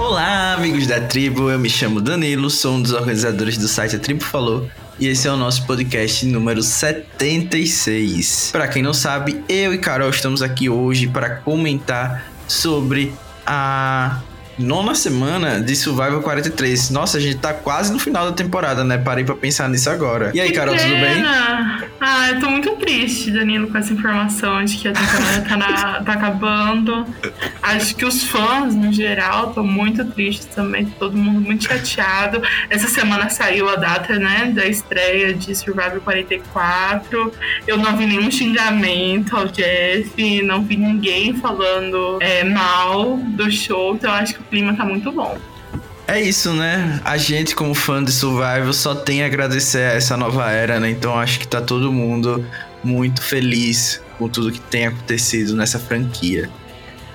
Olá, amigos da tribo. Eu me chamo Danilo, sou um dos organizadores do site A Tribo Falou e esse é o nosso podcast número 76. Para quem não sabe, eu e Carol estamos aqui hoje para comentar sobre a nona semana de Survival 43. Nossa, a gente tá quase no final da temporada, né? Parei pra pensar nisso agora. E aí, Carol, tudo bem? Ah, eu tô muito triste, Danilo, com essa informação de que a temporada tá, na, tá acabando. Acho que os fãs, no geral, estão muito tristes também. Todo mundo muito chateado. Essa semana saiu a data, né, da estreia de Survival 44. Eu não vi nenhum xingamento ao Jeff, não vi ninguém falando é, mal do show. Então, acho que clima tá muito bom. É isso, né? A gente, como fã de Survival, só tem a agradecer a essa nova era, né? Então acho que tá todo mundo muito feliz com tudo que tem acontecido nessa franquia.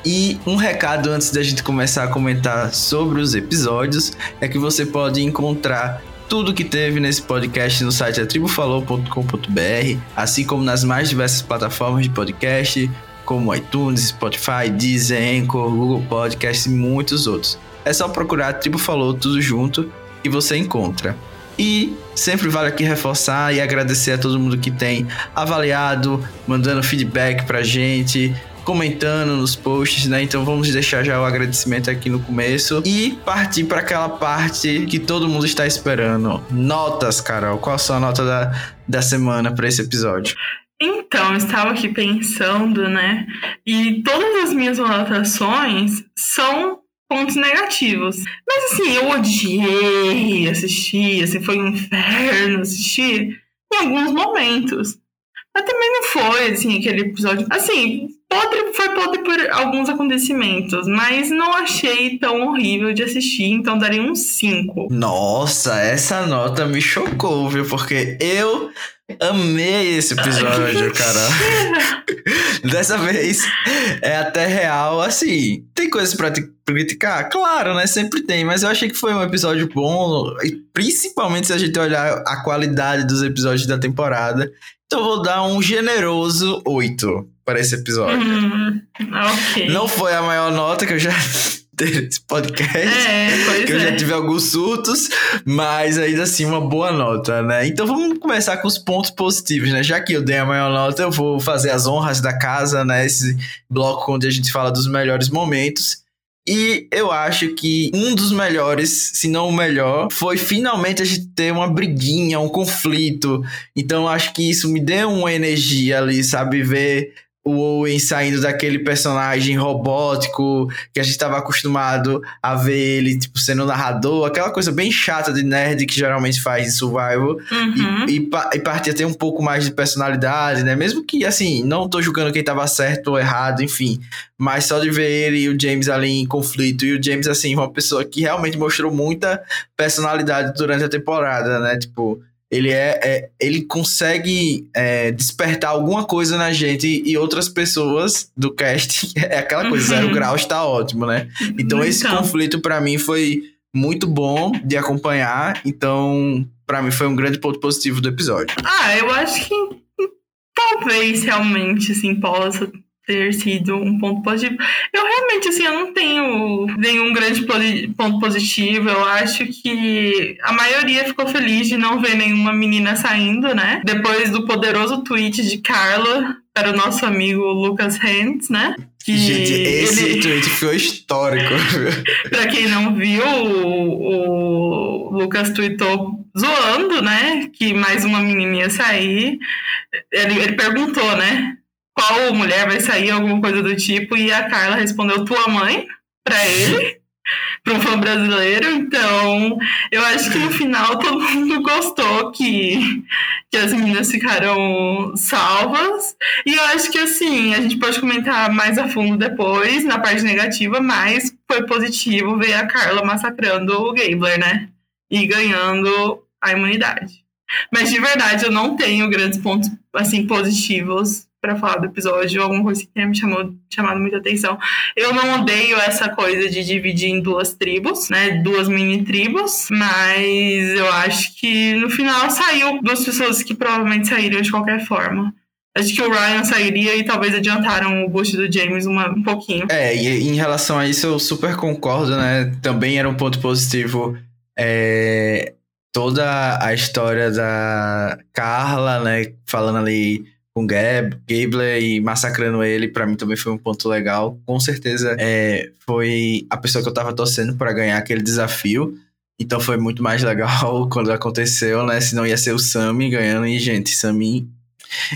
E um recado antes da gente começar a comentar sobre os episódios é que você pode encontrar tudo que teve nesse podcast no site atribufalou.com.br, assim como nas mais diversas plataformas de podcast, como iTunes, Spotify, Deezer, Anchor, Google Podcasts e muitos outros. É só procurar a Tribo Falou tudo junto e você encontra. E sempre vale aqui reforçar e agradecer a todo mundo que tem avaliado, mandando feedback pra gente, comentando nos posts, né? Então vamos deixar já o agradecimento aqui no começo e partir para aquela parte que todo mundo está esperando. Notas, Carol. Qual a sua nota da, da semana para esse episódio? Então, eu estava aqui pensando, né? E todas as minhas anotações são pontos negativos. Mas assim, eu odiei assistir, assim, foi um inferno assistir em alguns momentos. Mas também não foi, assim, aquele episódio. Assim, podre, foi podre por alguns acontecimentos, mas não achei tão horrível de assistir, então daria um 5. Nossa, essa nota me chocou, viu? Porque eu Amei esse episódio, cara. Dessa vez é até real, assim. Tem coisas pra criticar? Claro, né? Sempre tem, mas eu achei que foi um episódio bom, principalmente se a gente olhar a qualidade dos episódios da temporada. Então vou dar um generoso 8 para esse episódio. Hum, ok. Não foi a maior nota que eu já esse podcast. É, que eu já é. tive alguns surtos, mas ainda assim uma boa nota, né? Então vamos começar com os pontos positivos, né? Já que eu dei a maior nota, eu vou fazer as honras da casa, né? Esse bloco onde a gente fala dos melhores momentos. E eu acho que um dos melhores, se não o melhor, foi finalmente a gente ter uma briguinha, um conflito. Então eu acho que isso me deu uma energia ali, sabe? Ver o Owen saindo daquele personagem robótico que a gente estava acostumado a ver ele, tipo, sendo narrador, aquela coisa bem chata de nerd que geralmente faz em Survival, uhum. e, e, e partir a ter um pouco mais de personalidade, né? Mesmo que, assim, não tô julgando quem tava certo ou errado, enfim, mas só de ver ele e o James ali em conflito, e o James, assim, uma pessoa que realmente mostrou muita personalidade durante a temporada, né? Tipo, ele é, é ele consegue é, despertar alguma coisa na gente e outras pessoas do cast é aquela coisa uhum. zero grau está ótimo né então, então. esse conflito para mim foi muito bom de acompanhar então para mim foi um grande ponto positivo do episódio ah eu acho que talvez realmente assim possa ter sido um ponto positivo. Eu realmente, assim, eu não tenho nenhum grande ponto positivo. Eu acho que a maioria ficou feliz de não ver nenhuma menina saindo, né? Depois do poderoso tweet de Carla para o nosso amigo Lucas Hentz, né? Que Gente, esse ele... tweet foi histórico. pra quem não viu, o, o Lucas tweetou zoando, né? Que mais uma menina ia sair. Ele, ele perguntou, né? Qual mulher vai sair, alguma coisa do tipo, e a Carla respondeu tua mãe para ele, para um fã brasileiro. Então, eu acho que no final todo mundo gostou que, que as meninas ficaram salvas. E eu acho que assim, a gente pode comentar mais a fundo depois, na parte negativa, mas foi positivo ver a Carla massacrando o Gabler, né? E ganhando a imunidade. Mas de verdade, eu não tenho grandes pontos assim positivos para falar do episódio, alguma coisa que tenha me chamou, chamado muita atenção. Eu não odeio essa coisa de dividir em duas tribos, né? Duas mini tribos, mas eu acho que no final saiu duas pessoas que provavelmente saíram de qualquer forma. acho que o Ryan sairia e talvez adiantaram o boost do James uma, um pouquinho. É, e em relação a isso eu super concordo, né? Também era um ponto positivo é, toda a história da Carla, né? Falando ali com Gab, Gabler e massacrando ele, para mim também foi um ponto legal. Com certeza é, foi a pessoa que eu tava torcendo para ganhar aquele desafio. Então foi muito mais legal quando aconteceu, né? Senão ia ser o Sami ganhando. E, gente, Sami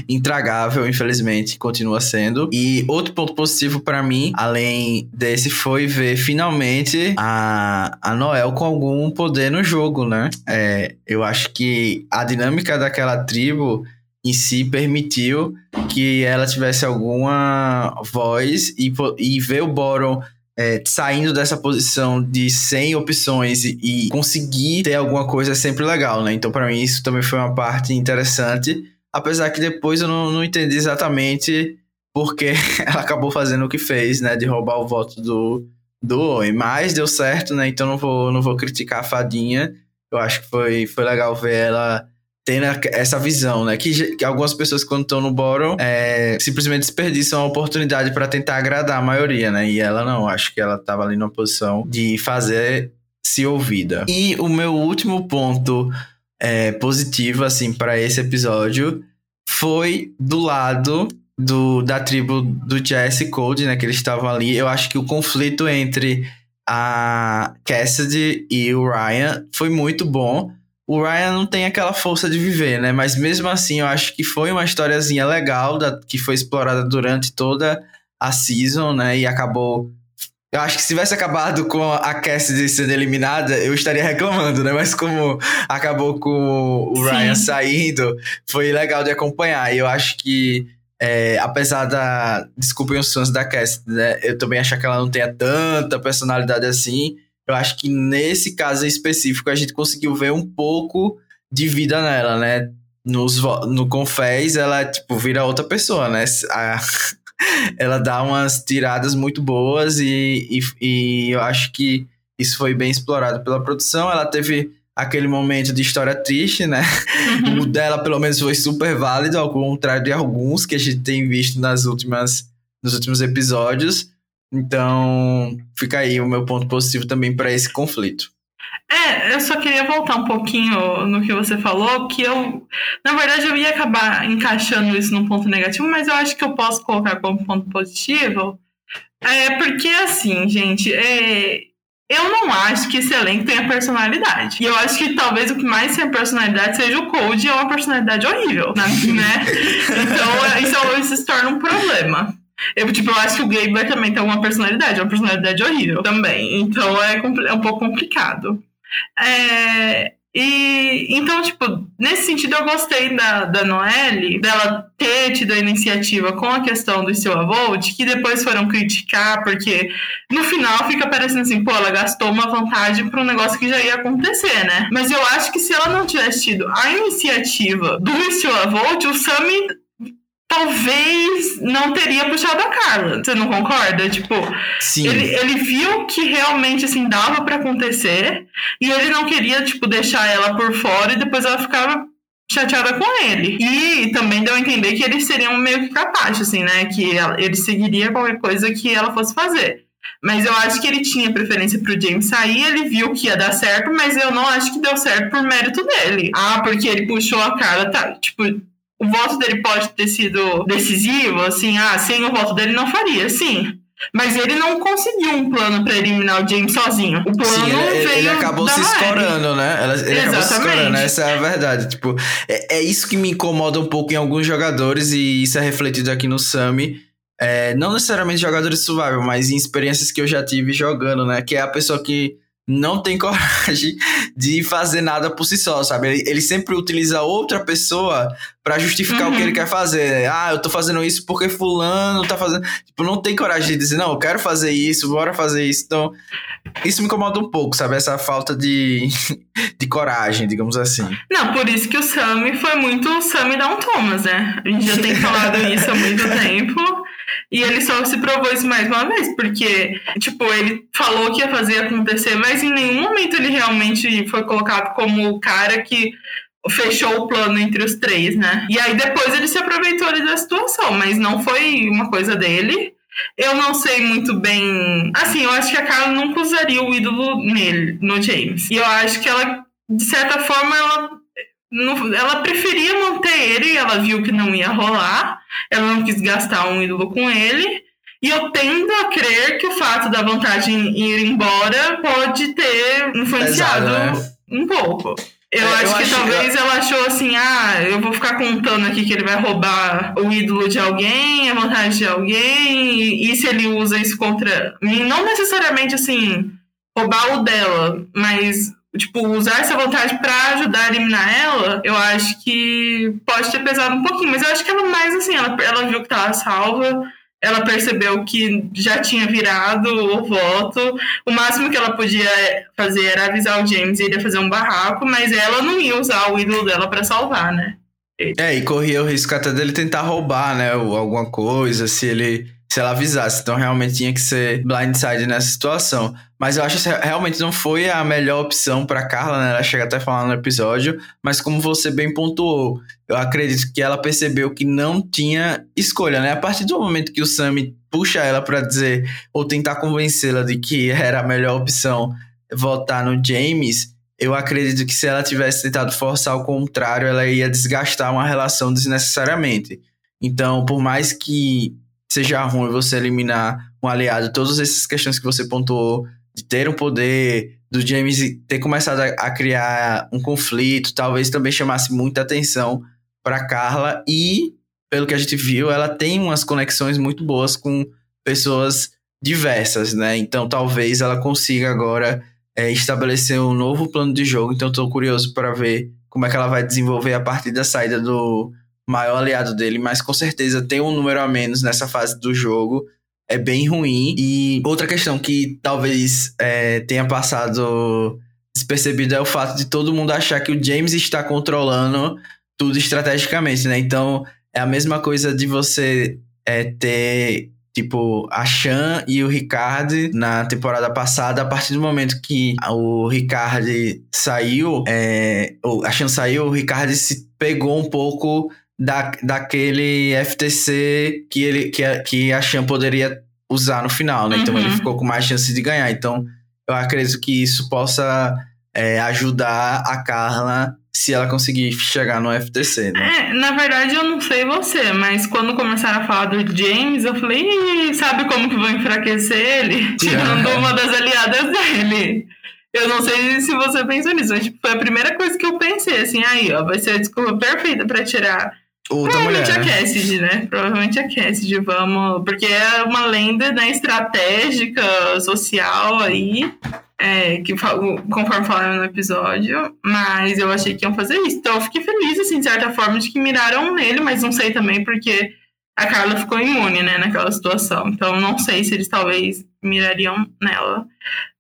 intragável, infelizmente, continua sendo. E outro ponto positivo para mim, além desse, foi ver finalmente a, a Noel com algum poder no jogo, né? É, eu acho que a dinâmica daquela tribo em si permitiu que ela tivesse alguma voz e, e ver o Boron é, saindo dessa posição de 100 opções e, e, conseguir ter alguma coisa é sempre legal, né? Então, para mim, isso também foi uma parte interessante. Apesar que depois eu não, não entendi exatamente porque ela acabou fazendo o que fez, né? De roubar o voto do, do Owen. Mas deu certo, né? Então não vou, não vou criticar a fadinha. Eu acho que foi, foi legal ver ela tendo essa visão, né? Que, que algumas pessoas, quando estão no bottom, é, simplesmente desperdiçam a oportunidade para tentar agradar a maioria, né? E ela não, acho que ela estava ali numa posição de fazer se ouvida. E o meu último ponto é, positivo, assim, para esse episódio foi do lado do, da tribo do Jesse Code, né? Que eles estavam ali. Eu acho que o conflito entre a Cassidy e o Ryan foi muito bom o Ryan não tem aquela força de viver, né? Mas mesmo assim, eu acho que foi uma historiazinha legal da, que foi explorada durante toda a season, né? E acabou. Eu acho que se tivesse acabado com a Cassidy sendo eliminada, eu estaria reclamando, né? Mas como acabou com o Ryan Sim. saindo, foi legal de acompanhar. E eu acho que, é, apesar da. Desculpem os fãs da Cassidy, né? Eu também acho que ela não tenha tanta personalidade assim eu acho que nesse caso específico a gente conseguiu ver um pouco de vida nela, né? Nos, no Confés, ela, tipo, vira outra pessoa, né? A, ela dá umas tiradas muito boas e, e, e, eu acho que isso foi bem explorado pela produção. Ela teve aquele momento de história triste, né? Uhum. O dela, pelo menos, foi super válido, ao contrário de alguns que a gente tem visto nas últimas, nos últimos episódios. Então, fica aí o meu ponto positivo também para esse conflito. É, eu só queria voltar um pouquinho no que você falou, que eu, na verdade, eu ia acabar encaixando isso num ponto negativo, mas eu acho que eu posso colocar como ponto positivo. É porque, assim, gente, é, eu não acho que esse elenco tenha personalidade. E eu acho que talvez o que mais tenha personalidade seja o Code, é uma personalidade horrível, né? então, isso, isso se torna um problema. Eu, tipo, eu acho que o Gabler também tem uma personalidade, uma personalidade horrível também. Então é, é um pouco complicado. É, e então, tipo, nesse sentido eu gostei da, da Noelle, dela ter tido a iniciativa com a questão do seu avô, que depois foram criticar, porque no final fica parecendo assim, pô, ela gastou uma vantagem para um negócio que já ia acontecer, né? Mas eu acho que se ela não tivesse tido a iniciativa do seu avô, o Sammy talvez não teria puxado a Carla. Você não concorda? Tipo, Sim. Ele, ele viu que realmente assim dava para acontecer e ele não queria tipo deixar ela por fora e depois ela ficava chateada com ele. E também deu a entender que eles seriam meio que capazes, assim, né? Que ele seguiria qualquer coisa que ela fosse fazer. Mas eu acho que ele tinha preferência pro James sair, ele viu que ia dar certo, mas eu não acho que deu certo por mérito dele. Ah, porque ele puxou a cara, tá? Tipo, o voto dele pode ter sido decisivo, assim, ah, sem o voto dele não faria, sim. Mas ele não conseguiu um plano para eliminar o James sozinho. O plano Sim, ele, veio ele acabou se escorando, né? Ele Exatamente. acabou se escorando, essa é a verdade. Tipo, é, é, isso que me incomoda um pouco em alguns jogadores, e isso é refletido aqui no Sami. É, não necessariamente jogadores de survival, mas em experiências que eu já tive jogando, né? Que é a pessoa que não tem coragem de fazer nada por si só, sabe? Ele, ele sempre utiliza outra pessoa para justificar uhum. o que ele uhum. quer fazer. Ah, eu tô fazendo isso porque fulano tá fazendo. Tipo, não tem coragem de dizer, não, eu quero fazer isso, bora fazer isso. Então, isso me incomoda um pouco, sabe? Essa falta de, de coragem, digamos assim. Não, por isso que o Sammy foi muito o Sammy Down Thomas, né? A gente já tem falado isso há muito tempo. E ele só se provou isso mais uma vez, porque, tipo, ele falou que ia fazer acontecer, mas em nenhum momento ele realmente foi colocado como o cara que fechou o plano entre os três, né? E aí depois ele se aproveitou ali da situação, mas não foi uma coisa dele. Eu não sei muito bem. Assim, eu acho que a Carla nunca usaria o ídolo nele, no James. E eu acho que ela, de certa forma, ela, ela preferia manter ele, ela viu que não ia rolar. Ela não quis gastar um ídolo com ele. E eu tendo a crer que o fato da vantagem ir embora pode ter influenciado Pesado, né? um pouco. Eu é, acho que acho talvez que... ela achou assim, ah, eu vou ficar contando aqui que ele vai roubar o ídolo de alguém, a vantagem de alguém, e, e se ele usa isso contra mim, não necessariamente assim, roubar o dela, mas tipo, usar essa vantagem para ajudar a eliminar ela, eu acho que pode ter pesado um pouquinho, mas eu acho que ela mais assim, ela, ela viu que tava salva, ela percebeu que já tinha virado o voto. O máximo que ela podia fazer era avisar o James e ele ia fazer um barraco, mas ela não ia usar o ídolo dela para salvar, né? É, e corria o risco até dele tentar roubar, né? Alguma coisa, se ele se ela avisasse. Então realmente tinha que ser blindside nessa situação. Mas eu acho que realmente não foi a melhor opção para Carla, né? Ela chega até a falar no episódio, mas como você bem pontuou, eu acredito que ela percebeu que não tinha escolha, né? A partir do momento que o Sammy puxa ela para dizer ou tentar convencê-la de que era a melhor opção votar no James, eu acredito que se ela tivesse tentado forçar o contrário, ela ia desgastar uma relação desnecessariamente. Então, por mais que seja ruim você eliminar um aliado, todas essas questões que você pontuou, de ter um poder, do James ter começado a, a criar um conflito, talvez também chamasse muita atenção para Carla e, pelo que a gente viu, ela tem umas conexões muito boas com pessoas diversas, né? Então talvez ela consiga agora é, estabelecer um novo plano de jogo. Então estou curioso para ver como é que ela vai desenvolver a partir da saída do maior aliado dele, mas com certeza tem um número a menos nessa fase do jogo. É bem ruim. E outra questão que talvez é, tenha passado despercebido é o fato de todo mundo achar que o James está controlando tudo estrategicamente, né? Então é a mesma coisa de você é, ter tipo a Chan e o Ricard na temporada passada, a partir do momento que o Ricard saiu, é, a Chan saiu, o Ricard se pegou um pouco da, daquele FTC que, ele, que, a, que a Chan poderia usar no final, né? Então ele uhum. ficou com mais chance de ganhar. Então eu acredito que isso possa é, ajudar a Carla se ela conseguir chegar no FTC, né? É, na verdade eu não sei você, mas quando começaram a falar do James, eu falei, sabe como que vão enfraquecer ele? Tirando uma das aliadas dele. Eu não sei se você pensou nisso, mas tipo, foi a primeira coisa que eu pensei, assim, aí, ó, vai ser a desculpa perfeita para tirar Outra Provavelmente mulher, a né? Cassidy, né? Provavelmente a Cassidy, vamos. Porque é uma lenda né, estratégica, social aí, é, que conforme falaram no episódio. Mas eu achei que iam fazer isso. Então eu fiquei feliz, assim, de certa forma, de que miraram nele, mas não sei também porque a Carla ficou imune, né, naquela situação. Então não sei se eles talvez mirariam nela.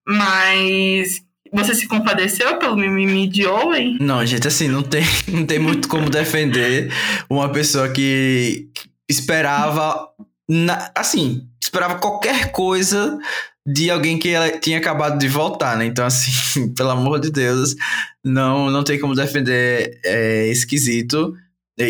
Mas você se compadeceu pelo mimimi de Owen? Não, gente, assim, não tem, não tem muito como defender uma pessoa que esperava. Na, assim, esperava qualquer coisa de alguém que ela tinha acabado de voltar, né? Então, assim, pelo amor de Deus, não, não tem como defender é, esquisito.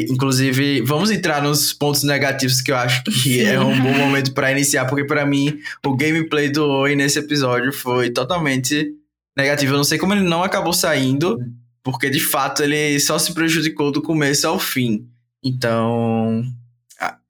Inclusive, vamos entrar nos pontos negativos que eu acho que é um bom momento para iniciar, porque para mim o gameplay do Owen nesse episódio foi totalmente negativo. Eu não sei como ele não acabou saindo, porque de fato ele só se prejudicou do começo ao fim. Então,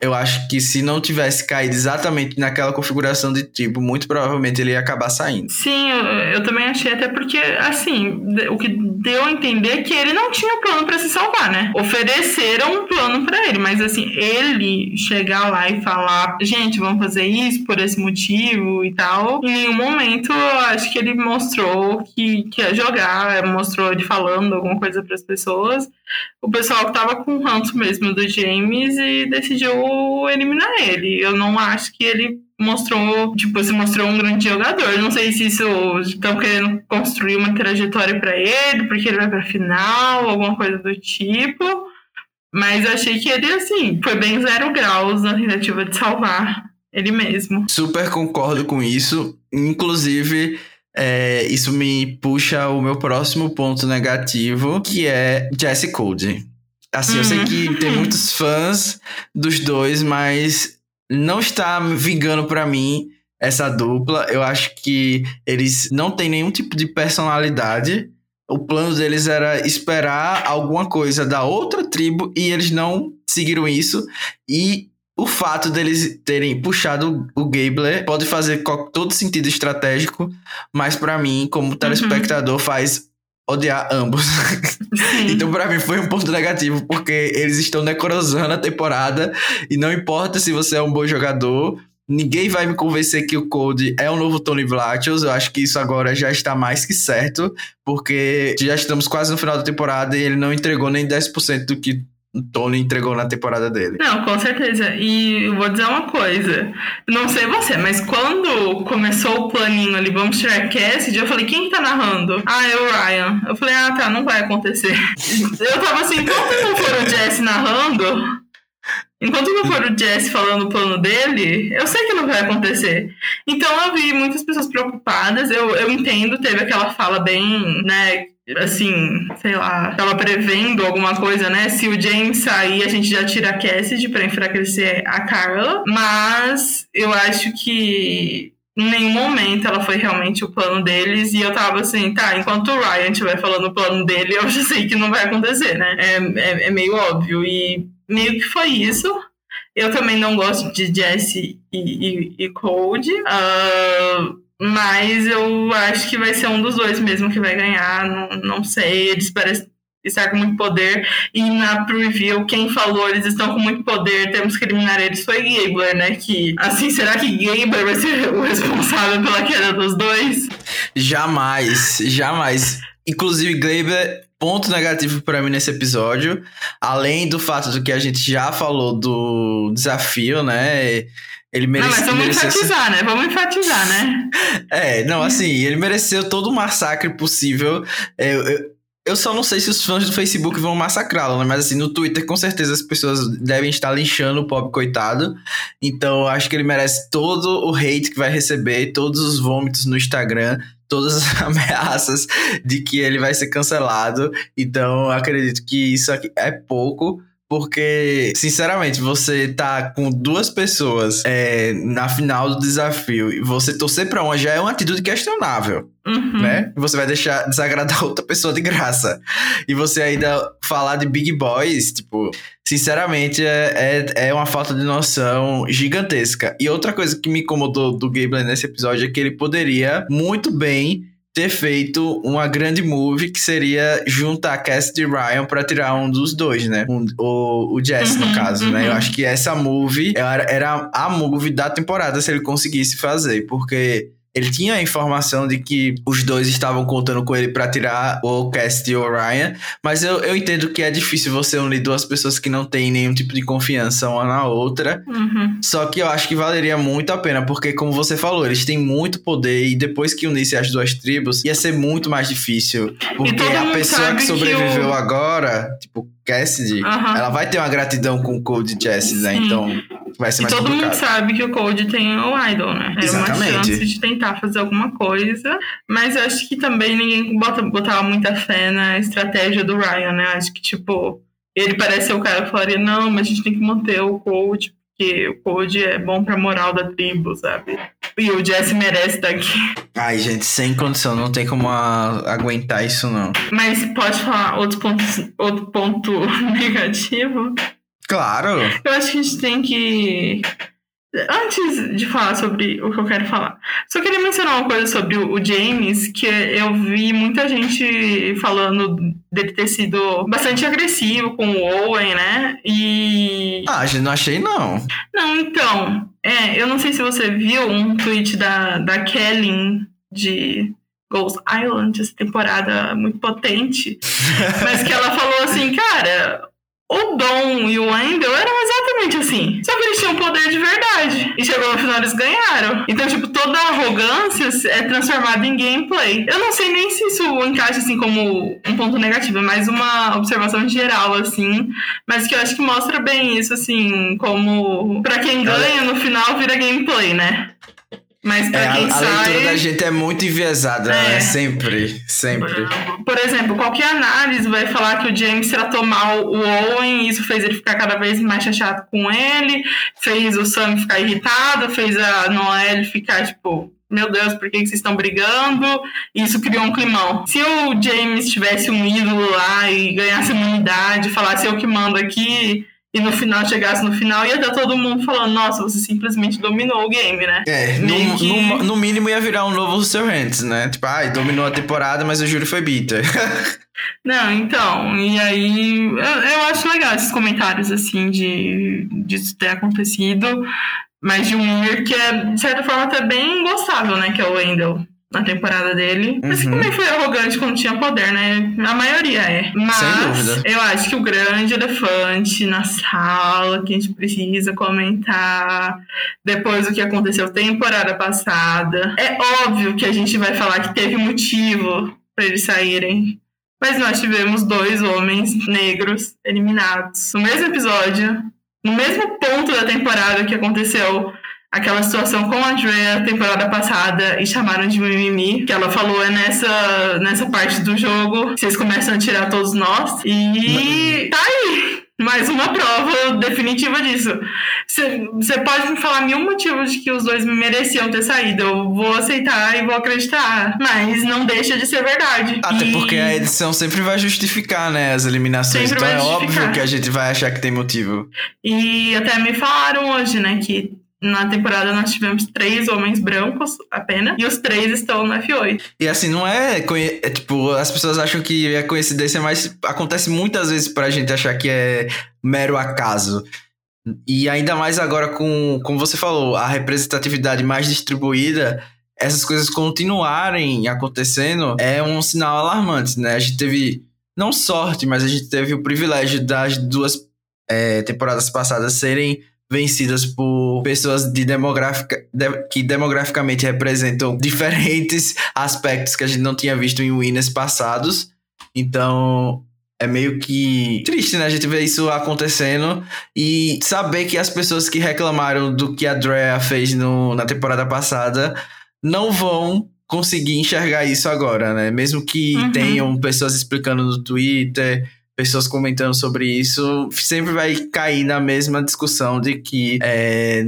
eu acho que se não tivesse caído exatamente naquela configuração de tipo, muito provavelmente ele ia acabar saindo. Sim, eu, também achei, até porque, assim, o que deu a entender é que ele não tinha plano para se salvar, né? Ofereceram um plano para ele, mas assim, ele chegar lá e falar, gente, vamos fazer isso por esse motivo e tal, em nenhum momento eu acho que ele mostrou que, que ia jogar, mostrou ele falando alguma coisa para as pessoas. O pessoal tava com ranço mesmo do James e decidiu eliminar ele. Eu não acho que ele mostrou, tipo, se mostrou um grande jogador. Não sei se isso estão querendo construir uma trajetória para ele, porque ele vai para final, alguma coisa do tipo. Mas achei que ele, assim, foi bem zero graus na tentativa de salvar ele mesmo. Super concordo com isso. Inclusive, é, isso me puxa o meu próximo ponto negativo, que é Jesse Code. Assim, uhum. eu sei que tem uhum. muitos fãs dos dois, mas não está vingando para mim essa dupla. Eu acho que eles não têm nenhum tipo de personalidade. O plano deles era esperar alguma coisa da outra tribo e eles não seguiram isso. E o fato deles terem puxado o Gabler pode fazer todo sentido estratégico, mas para mim, como telespectador, uhum. faz odiar ambos. então, para mim, foi um ponto negativo, porque eles estão necrosando a temporada e não importa se você é um bom jogador. Ninguém vai me convencer que o Code é o novo Tony Vlachos. Eu acho que isso agora já está mais que certo, porque já estamos quase no final da temporada e ele não entregou nem 10% do que Tony entregou na temporada dele. Não, com certeza. E eu vou dizer uma coisa. Não sei você, mas quando começou o planinho ali, vamos tirar Cassidy, eu falei, quem tá narrando? Ah, é o Ryan. Eu falei, ah, tá, não vai acontecer. eu tava assim, enquanto não for o Jesse narrando, enquanto não for o Jesse falando o plano dele, eu sei que não vai acontecer. Então eu vi muitas pessoas preocupadas, eu, eu entendo, teve aquela fala bem, né, assim, sei lá, tava prevendo alguma coisa, né? Se o James sair, a gente já tira a Cassidy pra enfraquecer a Carla. Mas eu acho que em nenhum momento ela foi realmente o plano deles. E eu tava assim, tá, enquanto o Ryan estiver falando o plano dele, eu já sei que não vai acontecer, né? É, é, é meio óbvio. E meio que foi isso. Eu também não gosto de Jesse e, e, e Cold. Uh, mas eu acho que vai ser um dos dois mesmo que vai ganhar. Não, não sei, eles parecem estar com muito poder. E na preview, quem falou eles estão com muito poder, temos que eliminar eles, foi Gabler, né? Que, assim, será que Gabler vai ser o responsável pela queda dos dois? Jamais, jamais. Inclusive, Gabler, ponto negativo para mim nesse episódio, além do fato do que a gente já falou do desafio, né? Ele merece, não, mas vamos mereceu... enfatizar, né? Vamos enfatizar, né? é, não, assim, ele mereceu todo o massacre possível. É, eu, eu só não sei se os fãs do Facebook vão massacrá-lo, né? Mas assim, no Twitter, com certeza as pessoas devem estar linchando o pobre coitado. Então, acho que ele merece todo o hate que vai receber, todos os vômitos no Instagram, todas as ameaças de que ele vai ser cancelado. Então, acredito que isso aqui é pouco porque, sinceramente, você tá com duas pessoas é, na final do desafio e você torcer pra uma já é uma atitude questionável. Uhum. Né? Você vai deixar desagradar outra pessoa de graça. E você ainda falar de Big Boys, tipo, sinceramente, é, é, é uma falta de noção gigantesca. E outra coisa que me incomodou do Gable nesse episódio é que ele poderia muito bem ter feito uma grande move que seria juntar Cassidy e Ryan para tirar um dos dois, né? Um, o, o Jess, uhum, no caso, uhum. né? Eu uhum. acho que essa move era, era a move da temporada se ele conseguisse fazer, porque ele tinha a informação de que os dois estavam contando com ele para tirar o Cast e o Ryan, mas eu, eu entendo que é difícil você unir duas pessoas que não têm nenhum tipo de confiança uma na outra. Uhum. Só que eu acho que valeria muito a pena, porque, como você falou, eles têm muito poder e depois que unisse as duas tribos, ia ser muito mais difícil. Porque a pessoa que sobreviveu que o... agora, tipo, Cassidy, uhum. ela vai ter uma gratidão com o Code Jesse, né? Então vai ser mais E todo complicado. mundo sabe que o Code tem o Idol, né? É Exatamente. uma chance de tentar fazer alguma coisa. Mas eu acho que também ninguém bota, botava muita fé na estratégia do Ryan, né? Acho que, tipo, ele parece ser o cara que falaria, não, mas a gente tem que manter o Code, porque o Code é bom pra moral da tribo, sabe? E o Jesse merece estar aqui. Ai, gente, sem condição, não tem como a, aguentar isso, não. Mas pode falar outro ponto, outro ponto negativo? Claro. Eu acho que a gente tem que. Antes de falar sobre o que eu quero falar, só queria mencionar uma coisa sobre o James, que eu vi muita gente falando dele ter sido bastante agressivo com o Owen, né? E. Ah, não achei não. Não, então. É, eu não sei se você viu um tweet da, da Kelly de Ghost Island, essa temporada muito potente, mas que ela falou assim, cara, o Dom e o Wendell eram exatamente assim. Só que eles tinham poder de verdade. E chegou no final eles ganharam. Então, tipo, toda a arrogância é transformada em gameplay. Eu não sei nem se isso encaixa assim como um ponto negativo, é mais uma observação geral, assim. Mas que eu acho que mostra bem isso, assim, como para quem ganha no final vira gameplay, né? Mas pra É, a, quem a sai. leitura da gente é muito enviesada, É. né? Sempre, sempre. Por exemplo, qualquer análise vai falar que o James tratou mal o Owen, isso fez ele ficar cada vez mais chateado com ele, fez o Sam ficar irritado, fez a Noelle ficar tipo, meu Deus, por que vocês estão brigando? Isso criou um climão. Se o James tivesse um ídolo lá e ganhasse imunidade, falasse eu que mando aqui, e no final chegasse no final, ia estar todo mundo falando, nossa, você simplesmente dominou o game, né? É, no, que- no, no mínimo ia virar um novo Hanks, né? Tipo, ai, dominou a temporada, mas o júri foi bitter. Não, então, e aí eu, eu acho legal esses comentários assim de disso ter acontecido, mas de um Weir que é, de certa forma, até bem gostável, né? Que é o Wendell na temporada dele. Mas Uhum. também foi arrogante quando tinha poder, né? A maioria é. Mas dúvida. eu acho que o grande elefante na sala que a gente precisa comentar depois do que aconteceu temporada passada. É óbvio que a gente vai falar que teve motivo para eles saírem. Mas nós tivemos dois homens negros eliminados no mesmo episódio, no mesmo ponto da temporada que aconteceu aquela situação com a Andrea temporada passada e chamaram de mimimi, que ela falou é nessa, nessa parte do jogo, vocês começam a tirar todos nós. E tá aí! Mais uma prova definitiva disso. Você pode me falar mil motivos de que os dois mereciam ter saído. Eu vou aceitar e vou acreditar. Mas não deixa de ser verdade. Até E- porque a edição sempre vai justificar, né, as eliminações. Sempre então é justificar. óbvio que a gente vai achar que tem motivo. E até me falaram hoje, né, que na temporada nós tivemos três homens brancos apenas, e os três estão no F8. E assim, não é, é, tipo, as pessoas acham que é coincidência, mas acontece muitas vezes pra gente achar que é mero acaso. E ainda mais agora com, como você falou, a representatividade mais distribuída, essas coisas continuarem acontecendo é um sinal alarmante, né? A gente teve, não sorte, mas a gente teve o privilégio das duas é, temporadas passadas serem vencidas por pessoas de demográfica, de- que demograficamente representam diferentes aspectos que a gente não tinha visto em winners passados. Então, é meio que triste, né? A gente ver isso acontecendo e saber que as pessoas que reclamaram do que a Drea fez no, na temporada passada não vão conseguir enxergar isso agora, né? Mesmo que Uhum. tenham pessoas explicando no Twitter, pessoas comentando sobre isso, sempre vai cair na mesma discussão de que é,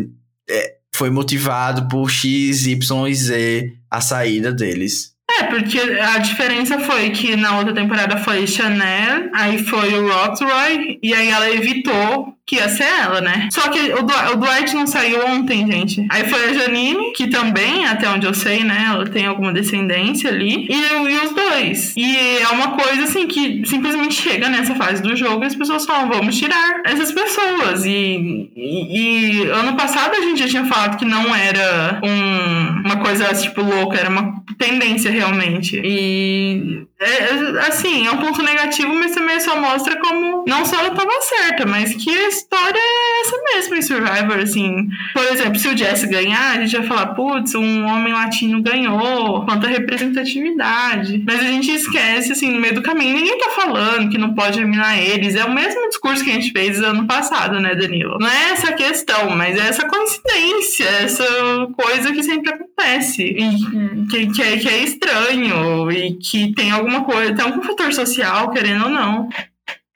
é, foi motivado por X, Y e Z a saída deles. É, porque a diferença foi que na outra temporada foi Chanel, aí foi o Roxroy, e aí ela evitou que ia ser ela, né? Só que o, Dw- o Dwight não saiu ontem, gente. Aí foi a Janine, que também, até onde eu sei, né? Ela tem alguma descendência ali. E, e os dois. E é uma coisa assim que simplesmente chega nessa fase do jogo e as pessoas falam, vamos tirar essas pessoas. E, e, e ano passado a gente já tinha falado que não era um- uma coisa tipo louca, era uma tendência realmente. E é, é, assim, é um ponto negativo, mas também só mostra como não só ela estava certa, mas que a história é essa mesmo em Survivor, assim. Por exemplo, se o Jesse ganhar, a gente vai falar, putz, um homem latino ganhou, quanta representatividade. Mas a gente esquece, assim, no meio do caminho, ninguém tá falando que não pode eliminar eles. É o mesmo discurso que a gente fez ano passado, né, Danilo? Não é essa questão, mas é essa coincidência, essa coisa que sempre acontece. E que, que, é, que é estranho e que tem alguma coisa, tem algum fator social, querendo ou não.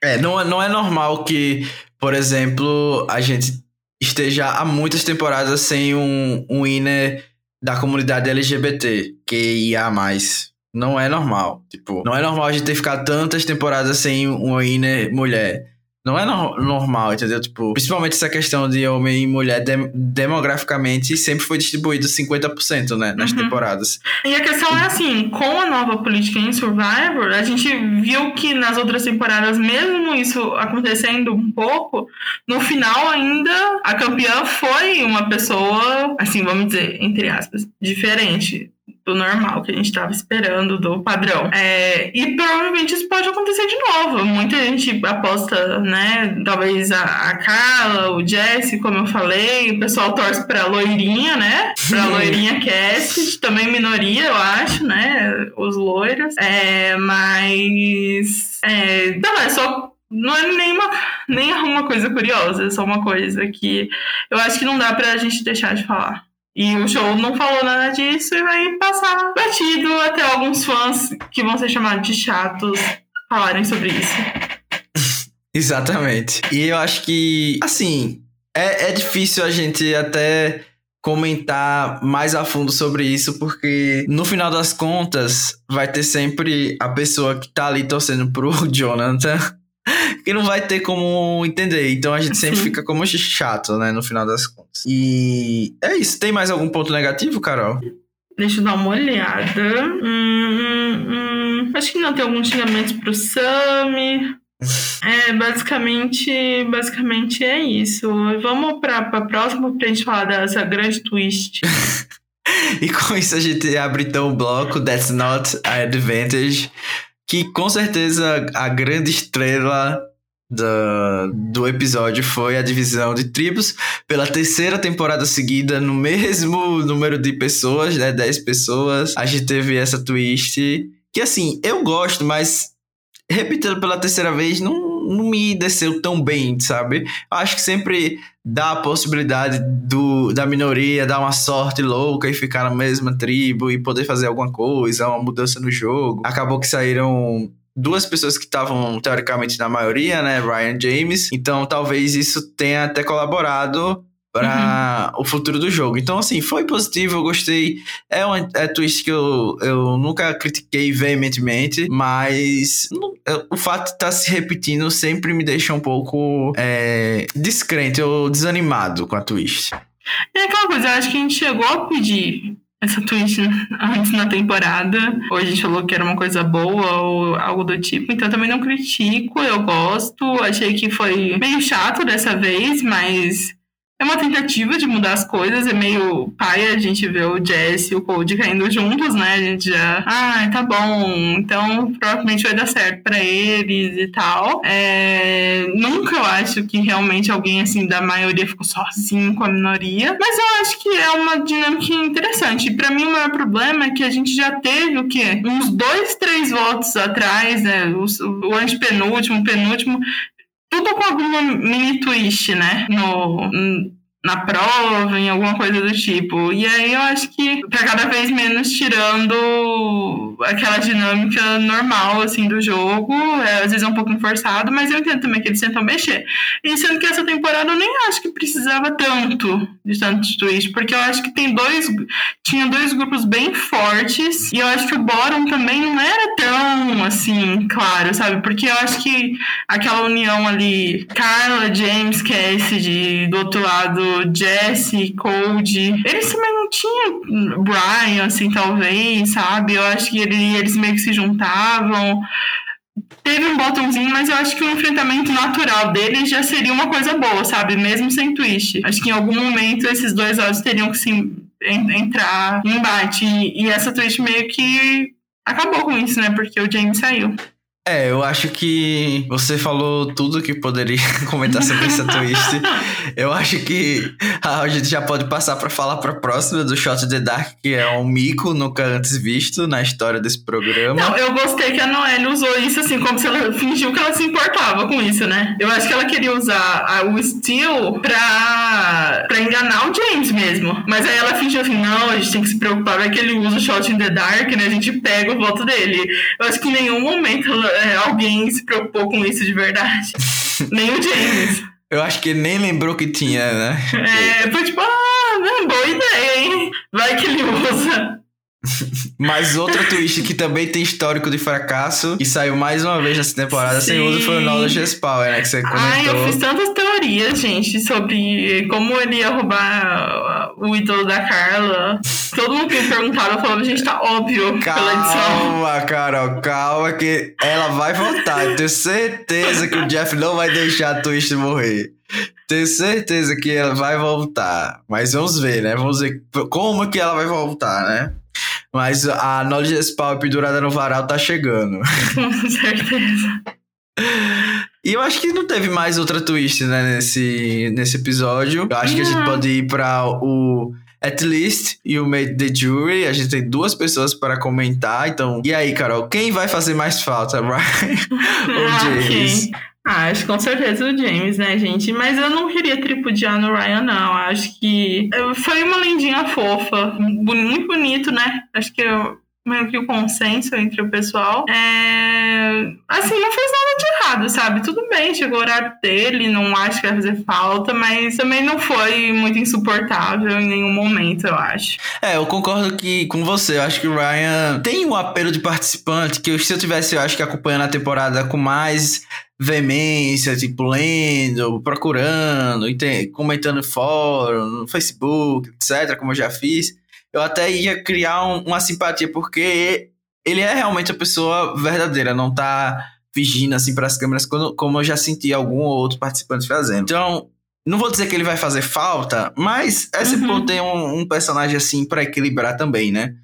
É, não, é- não é normal que, por exemplo, a gente esteja há muitas temporadas sem um, um winner da comunidade LGBT, que ia mais. Não é normal. Tipo, não é normal a gente ter ficado tantas temporadas sem um winner mulher. Não é no- normal, entendeu? Tipo, principalmente essa questão de homem e mulher dem- demograficamente sempre foi distribuído 50%, né? Nas Uhum. temporadas. E a questão é assim, com a nova política em Survivor, a gente viu que nas outras temporadas, mesmo isso acontecendo um pouco, no final ainda a campeã foi uma pessoa, assim, vamos dizer, entre aspas, diferente do normal que a gente estava esperando, do padrão. É, e provavelmente isso pode acontecer de novo. Muita gente aposta, né? Talvez a, a Carla, o Jesse, como eu falei, o pessoal torce pra loirinha, né? Pra loirinha cast, também minoria, eu acho, né? Os loiros. É, mas. É, não, é só não é nenhuma, nem uma coisa curiosa, é só uma coisa que eu acho que não dá pra gente deixar de falar. E o show não falou nada disso e vai passar batido até alguns fãs que vão ser chamados de chatos falarem sobre isso. Exatamente. E eu acho que, assim, é, é difícil a gente até comentar mais a fundo sobre isso, porque no final das contas vai ter sempre a pessoa que tá ali torcendo pro Jonathan que não vai ter como entender. Então a gente sempre Sim. fica como chato, né, no final das contas. E é isso. Tem mais algum ponto negativo, Carol? Deixa eu dar uma olhada. Hum, hum, hum. Acho que não tem alguns xingamentos pro Sammy. É, basicamente, basicamente é isso. Vamos para a próxima pra gente falar dessa grande twist. e com isso a gente abre então o bloco That's Not a Advantage, que com certeza a grande estrela do, do episódio foi a divisão de tribos pela terceira temporada seguida no mesmo número de pessoas, né? 10 pessoas. A gente teve essa twist que assim, eu gosto, mas repetindo pela terceira vez não, não me desceu tão bem, sabe? Acho que sempre dá a possibilidade do, da minoria dar uma sorte louca e ficar na mesma tribo e poder fazer alguma coisa, uma mudança no jogo. Acabou que saíram duas pessoas que estavam teoricamente na maioria, né? Ryan James. Então talvez isso tenha até colaborado para uhum. o futuro do jogo. Então, assim, foi positivo, eu gostei. É um é twist que eu, eu nunca critiquei veementemente, mas não, é, o fato de estar tá se repetindo sempre me deixa um pouco é, descrente ou desanimado com a twist. É aquela coisa, eu acho que a gente chegou a pedir essa twist antes na temporada. Hoje a gente falou que era uma coisa boa ou algo do tipo. Então também não critico, eu gosto. Achei que foi meio chato dessa vez, mas é uma tentativa de mudar as coisas, é meio pai a gente ver o Jesse e o Cody caindo juntos, né? A gente já, ah, tá bom, então provavelmente vai dar certo para eles e tal. É, nunca eu acho que realmente alguém assim da maioria ficou sozinho com a minoria, mas eu acho que é uma dinâmica interessante. Para mim o maior problema é que a gente já teve o quê? Uns dois, três votos atrás, né? O, o antepenúltimo, penúltimo, tudo com alguma mini twist, né? No, na prova, em alguma coisa do tipo. E aí eu acho que tá cada vez menos tirando aquela dinâmica normal, assim, do jogo. É, às vezes é um pouco forçado, mas eu entendo também que eles tentam mexer. E sendo que essa temporada eu nem acho que precisava tanto de tantos twist, porque eu acho que tem dois. Tinha dois grupos bem fortes, e eu acho que o Bottom também não era tão, assim, claro, sabe? Porque eu acho que aquela união ali, Carla, James, Cassidy, do outro lado, Jesse, Cold, eles também não tinham Brian, assim, talvez, sabe? Eu acho que ele, eles meio que se juntavam. Teve um botãozinho, mas eu acho que o enfrentamento natural deles já seria uma coisa boa, sabe? Mesmo sem twist. Acho que em algum momento esses dois lados teriam que se entrar em embate. E, e essa twist meio que acabou com isso, né? Porque o James saiu. É, eu acho que você falou tudo que poderia comentar sobre essa twist. Eu acho que a gente já pode passar para falar para a próxima do Shot the Dark, que é um mico nunca antes visto na história desse programa. Não, eu gostei que a Noelle usou isso assim, como se ela fingiu que ela se importava com isso, né? Eu acho que ela queria usar a, o Steel pra, pra enganar o James mesmo. Mas aí ela fingiu assim, não, a gente tem que se preocupar, vai que ele usa o Shot in the Dark, né? A gente pega o voto dele. Eu acho que em nenhum momento é, alguém se preocupou com isso de verdade. nem o James. Eu acho que ele nem lembrou que tinha, né? É, foi tipo, ah, né, boa ideia, hein? Vai que ele usa. Mas outra twist que também tem histórico de fracasso e saiu mais uma vez nessa temporada Sim. sem uso foi o Knowledge Power, né? Que você comentou. Ai, eu fiz tantas teorias, gente, sobre como ele ia roubar o ídolo da Carla. Todo mundo que me perguntava falava, gente, tá óbvio calma, pela edição. Calma, Carol, calma que ela vai voltar. Eu tenho certeza que o Jeff não vai deixar a twist morrer. Tenho certeza que ela vai voltar. Mas vamos ver, né? Vamos ver como que ela vai voltar, né? Mas a Knowledge Spawn pendurada no varal tá chegando. Com certeza. E eu acho que não teve mais outra twist, né, nesse, nesse episódio. Eu acho não. que a gente pode ir pra o At Least e o Made the Jury. A gente tem duas pessoas para comentar. Então, e aí, Carol, quem vai fazer mais falta, Brian ou James? Ah, acho com certeza o James, né, gente? Mas eu não queria tripudiar no Ryan, não. Acho que foi uma lindinha fofa. Muito bonito, né? Acho que eu meio que o consenso entre o pessoal. É... Assim, não fez nada de errado, sabe? Tudo bem, chegou o horário dele, não acho que vai fazer falta, mas também não foi muito insuportável em nenhum momento, eu acho. É, eu concordo que com você, eu acho que o Ryan tem um apelo de participante que se eu tivesse, eu acho que acompanhando a temporada com mais veemência, tipo, lendo, procurando, comentando no fórum, no Facebook, etc., como eu já fiz eu até ia criar um, uma simpatia, porque ele é realmente a pessoa verdadeira, não tá fingindo assim para as câmeras, como eu já senti algum outro participante fazendo. Então, não vou dizer que ele vai fazer falta, mas é sempre uhum. ter um, um, personagem assim para equilibrar também, né?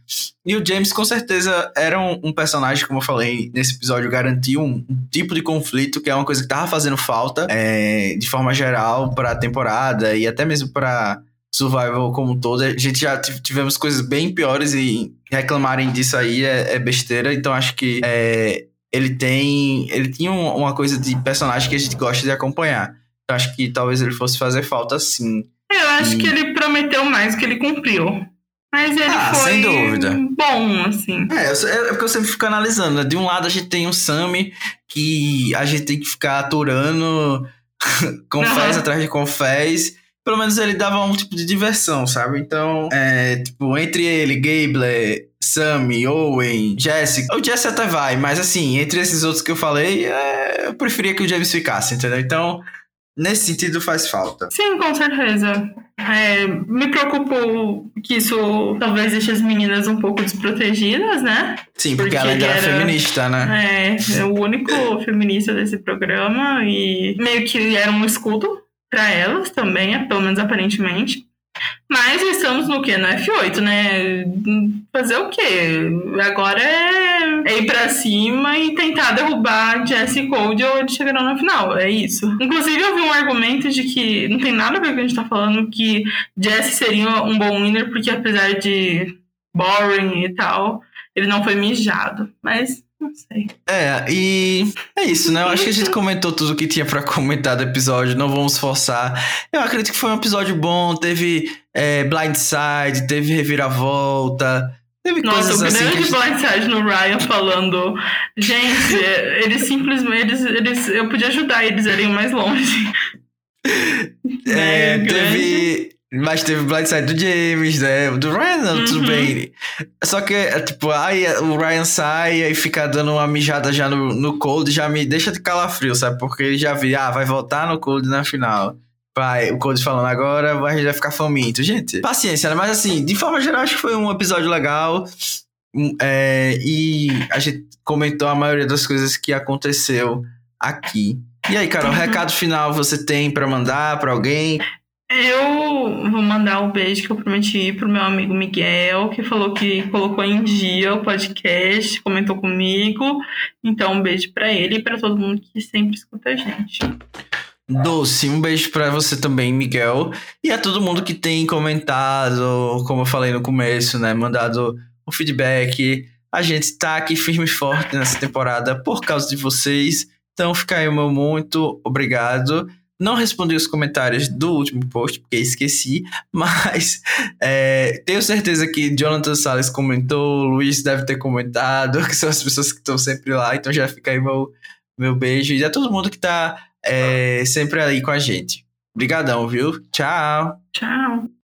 E o James, com certeza, era um, um personagem, como eu falei nesse episódio, garantiu um, um, tipo de conflito que é uma coisa que tava fazendo falta, é, de forma geral, para a temporada e até mesmo para survival como um todo. A gente já tivemos coisas bem piores e reclamarem disso aí é, é besteira. Então acho que é, ele tem. Ele tinha uma coisa de personagem que a gente gosta de acompanhar. Então acho que talvez ele fosse fazer falta sim. Eu acho e... que ele prometeu mais que ele cumpriu. Mas ele ah, foi sem dúvida. bom, assim. É, é porque eu sempre fico analisando. Né? De um lado a gente tem um Sammy que a gente tem que ficar aturando confés uhum. atrás de confés pelo menos ele dava um tipo de diversão, sabe? Então, é, tipo, entre ele, Gable, Sammy, Owen, Jessica. O Jesse até vai, mas assim, entre esses outros que eu falei, é, eu preferia que o James ficasse, entendeu? Então, nesse sentido faz falta. Sim, com certeza. É, me preocupo que isso talvez deixe as meninas um pouco desprotegidas, né? Sim, porque, porque ela era, era feminista, né? É, é o único feminista desse programa e meio que era um escudo para elas também, pelo menos aparentemente. Mas estamos no que? No F8, né? Fazer o quê? Agora é, ir pra cima e tentar derrubar Jesse Cold ou eles chegarão na final. É isso. Inclusive, eu vi um argumento de que não tem nada a ver com o que a gente tá falando, que Jesse seria um bom winner, porque apesar de boring e tal, ele não foi mijado. Mas não sei. É, e é isso, né? Eu acho que a gente comentou tudo o que tinha para comentar do episódio, não vamos forçar. Eu acredito que foi um episódio bom, teve é, Blindside, teve reviravolta. Teve Nossa, o assim grande gente... blindside no Ryan falando. Gente, eles simplesmente. Eles, eles, eu podia ajudar eles a irem mais longe. É, é teve. Mas teve Blindside do James, né? Do Ryan, uhum. tudo bem. Só que, é, tipo, aí o Ryan sai e fica dando uma mijada já no, no Cold, já me deixa de calafrio, sabe? Porque ele já vi, ah, vai voltar no Cold na final. Vai, o Cold falando agora, a gente vai ficar faminto. Gente, paciência, né? Mas assim, de forma geral, acho que foi um episódio legal. Hum, é, e a gente comentou a maioria das coisas que aconteceu aqui. E aí, cara, o recado final você tem para mandar para alguém? Eu vou mandar um beijo que eu prometi pro meu amigo Miguel, que falou que colocou em dia o podcast, comentou comigo. Então, um beijo para ele e para todo mundo que sempre escuta a gente. Doce, um beijo para você também, Miguel. E a todo mundo que tem comentado, como eu falei no começo, né? Mandado o feedback. A gente tá aqui firme e forte nessa temporada por causa de vocês. Então, fica aí o meu muito obrigado. Não respondi os comentários do último post, porque esqueci, mas é, tenho certeza que Jonathan Salles comentou, Luiz deve ter comentado, que são as pessoas que estão sempre lá, então já fica aí meu, meu beijo. E a todo mundo que está é, sempre aí com a gente. Obrigadão, viu? Tchau. Tchau.